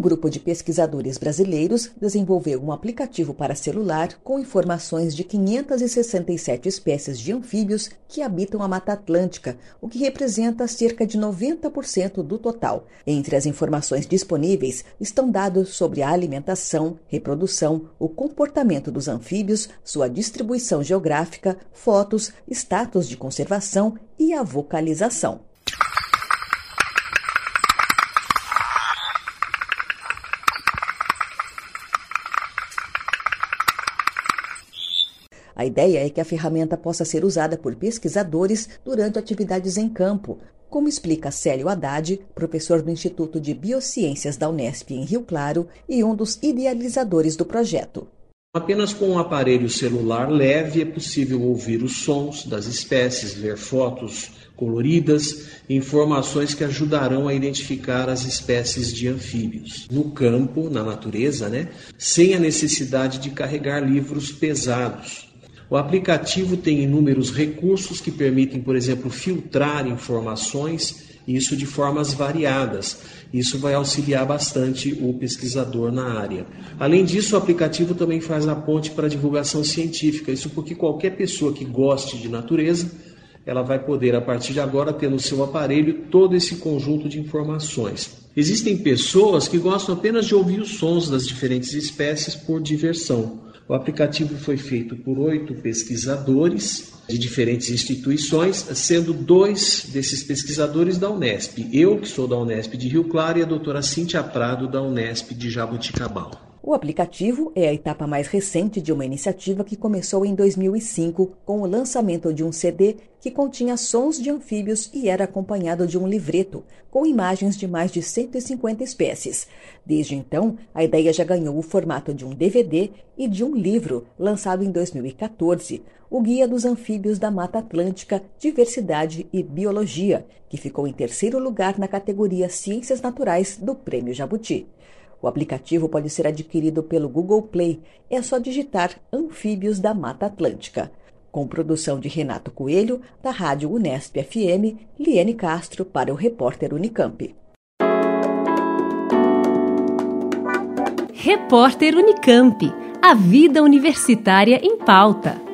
Um grupo de pesquisadores brasileiros desenvolveu um aplicativo para celular com informações de 567 espécies de anfíbios que habitam a Mata Atlântica, o que representa cerca de 90% do total. Entre as informações disponíveis estão dados sobre a alimentação, reprodução, o comportamento dos anfíbios, sua distribuição geográfica, fotos, status de conservação e a vocalização. A ideia é que a ferramenta possa ser usada por pesquisadores durante atividades em campo, como explica Célio Haddad, professor do Instituto de Biociências da Unesp em Rio Claro e um dos idealizadores do projeto. Apenas com um aparelho celular leve é possível ouvir os sons das espécies, ver fotos coloridas informações que ajudarão a identificar as espécies de anfíbios no campo, na natureza, né? sem a necessidade de carregar livros pesados. O aplicativo tem inúmeros recursos que permitem, por exemplo, filtrar informações, isso de formas variadas. Isso vai auxiliar bastante o pesquisador na área. Além disso, o aplicativo também faz a ponte para a divulgação científica. Isso porque qualquer pessoa que goste de natureza, ela vai poder, a partir de agora, ter no seu aparelho todo esse conjunto de informações. Existem pessoas que gostam apenas de ouvir os sons das diferentes espécies por diversão. O aplicativo foi feito por oito pesquisadores de diferentes instituições, sendo dois desses pesquisadores da Unesp. Eu, que sou da Unesp de Rio Claro, e a doutora Cíntia Prado, da Unesp de Jabuticabal. O aplicativo é a etapa mais recente de uma iniciativa que começou em 2005 com o lançamento de um CD que continha sons de anfíbios e era acompanhado de um livreto com imagens de mais de 150 espécies. Desde então, a ideia já ganhou o formato de um DVD e de um livro lançado em 2014, o Guia dos Anfíbios da Mata Atlântica, Diversidade e Biologia, que ficou em terceiro lugar na categoria Ciências Naturais do Prêmio Jabuti. O aplicativo pode ser adquirido pelo Google Play. É só digitar Anfíbios da Mata Atlântica. Com produção de Renato Coelho, da Rádio Unesp FM, Liane Castro para o repórter Unicamp. Repórter Unicamp. A vida universitária em pauta.